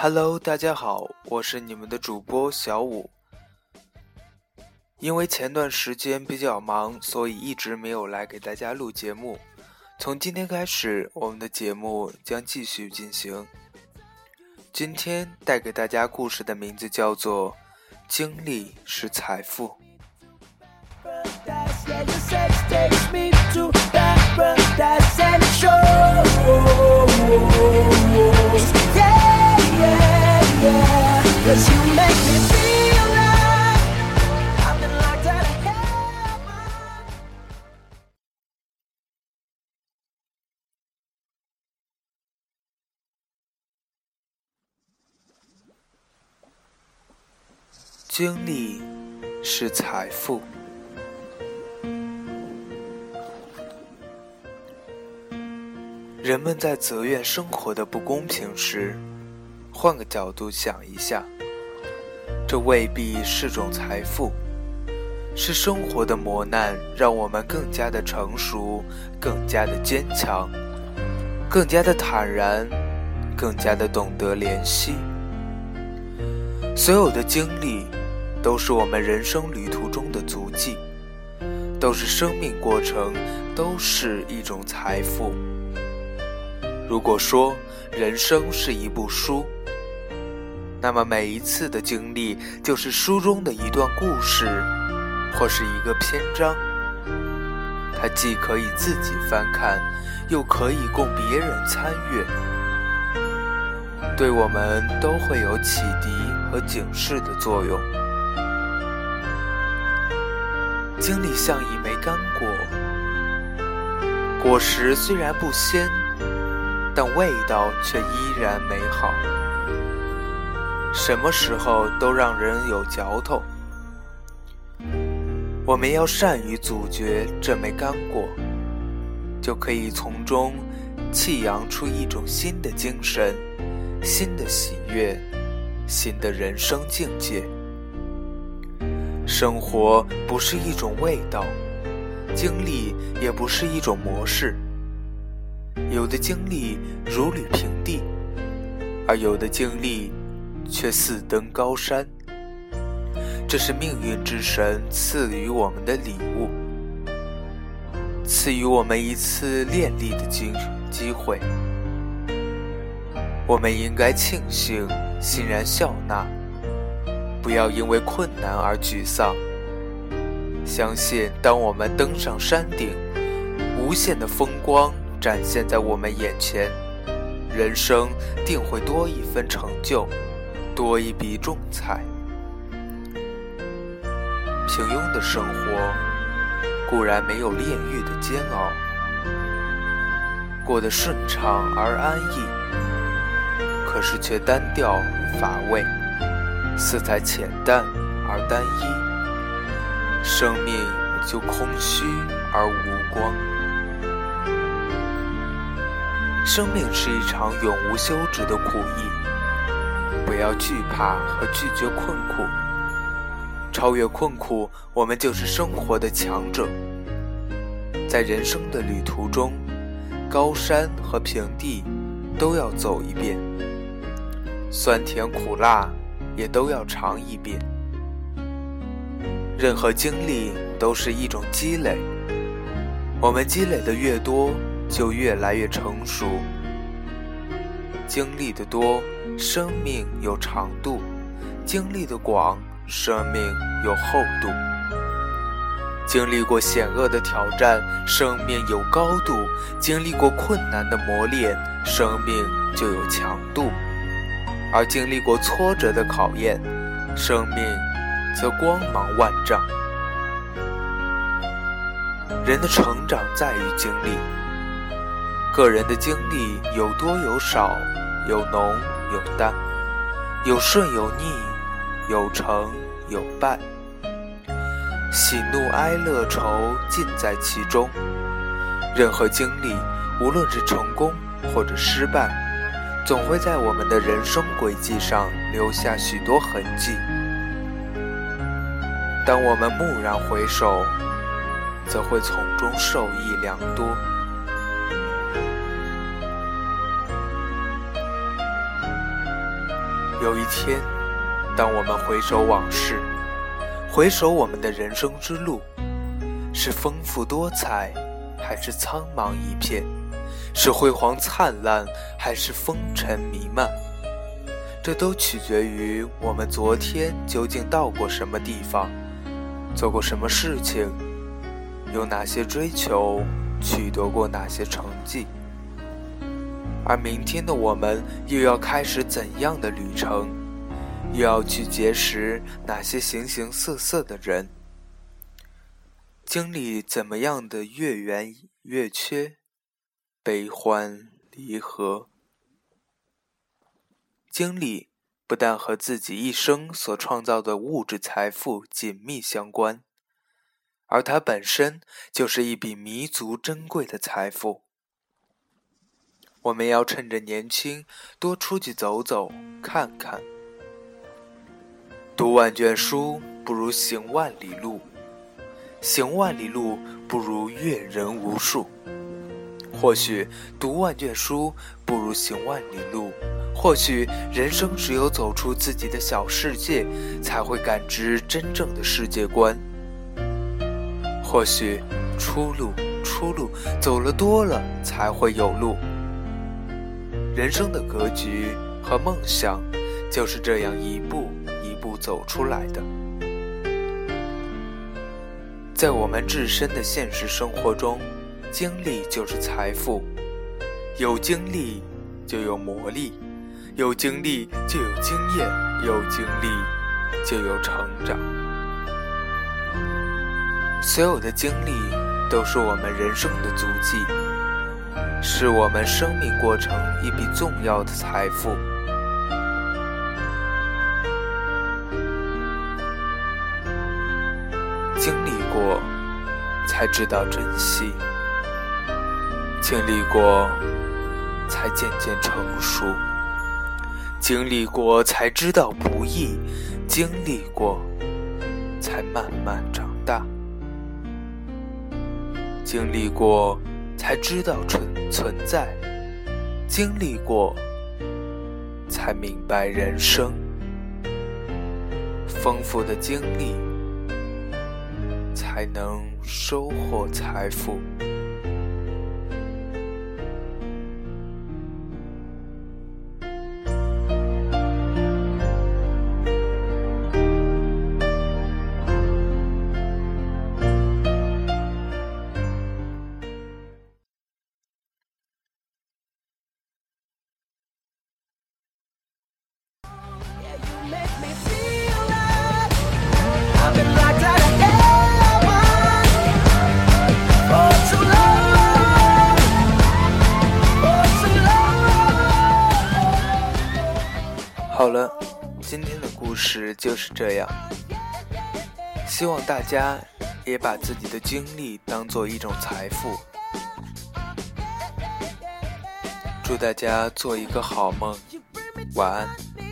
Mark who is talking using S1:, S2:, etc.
S1: Hello，大家好，我是你们的主播小五。因为前段时间比较忙，所以一直没有来给大家录节目。从今天开始，我们的节目将继续进行。今天带给大家故事的名字叫做《经历是财富》。经历是财富。人们在责怨生活的不公平时，换个角度想一下，这未必是种财富，是生活的磨难让我们更加的成熟，更加的坚强，更加的坦然，更加的懂得怜惜。所有的经历，都是我们人生旅途中的足迹，都是生命过程，都是一种财富。如果说人生是一部书，那么每一次的经历就是书中的一段故事，或是一个篇章。它既可以自己翻看，又可以供别人参阅，对我们都会有启迪和警示的作用。经历像一枚干果，果实虽然不鲜。但味道却依然美好，什么时候都让人有嚼头。我们要善于咀嚼这枚干果，就可以从中弃养出一种新的精神、新的喜悦、新的人生境界。生活不是一种味道，经历也不是一种模式。有的经历如履平地，而有的经历却似登高山。这是命运之神赐予我们的礼物，赐予我们一次练力的机机会。我们应该庆幸，欣然笑纳，不要因为困难而沮丧。相信，当我们登上山顶，无限的风光。展现在我们眼前，人生定会多一分成就，多一笔重彩。平庸的生活固然没有炼狱的煎熬，过得顺畅而安逸，可是却单调乏味，色彩浅淡而单一，生命就空虚而无光。生命是一场永无休止的苦役，不要惧怕和拒绝困苦，超越困苦，我们就是生活的强者。在人生的旅途中，高山和平地都要走一遍，酸甜苦辣也都要尝一遍。任何经历都是一种积累，我们积累的越多。就越来越成熟，经历的多，生命有长度；经历的广，生命有厚度。经历过险恶的挑战，生命有高度；经历过困难的磨练，生命就有强度；而经历过挫折的考验，生命则光芒万丈。人的成长在于经历。个人的经历有多有少，有浓有淡，有顺有逆，有成有败，喜怒哀乐愁尽在其中。任何经历，无论是成功或者失败，总会在我们的人生轨迹上留下许多痕迹。当我们蓦然回首，则会从中受益良多。有一天，当我们回首往事，回首我们的人生之路，是丰富多彩，还是苍茫一片？是辉煌灿烂，还是风尘弥漫？这都取决于我们昨天究竟到过什么地方，做过什么事情，有哪些追求，取得过哪些成绩。而明天的我们又要开始怎样的旅程？又要去结识哪些形形色色的人？经历怎么样的月圆月缺？悲欢离合？经历不但和自己一生所创造的物质财富紧密相关，而它本身就是一笔弥足珍贵的财富。我们要趁着年轻，多出去走走看看。读万卷书不如行万里路，行万里路不如阅人无数。或许读万卷书不如行万里路，或许人生只有走出自己的小世界，才会感知真正的世界观。或许出路，出路走了多了，才会有路。人生的格局和梦想，就是这样一步一步走出来的。在我们自身的现实生活中，经历就是财富。有经历就有磨砺，有经历就有经验，有经历就有成长。所有的经历都是我们人生的足迹。是我们生命过程一笔重要的财富。经历过，才知道珍惜；经历过，才渐渐成熟；经历过，才知道不易；经历过，才慢慢长大；经历过。才知道存存在，经历过，才明白人生。丰富的经历，才能收获财富。好了，今天的故事就是这样。希望大家也把自己的经历当做一种财富。祝大家做一个好梦，晚安。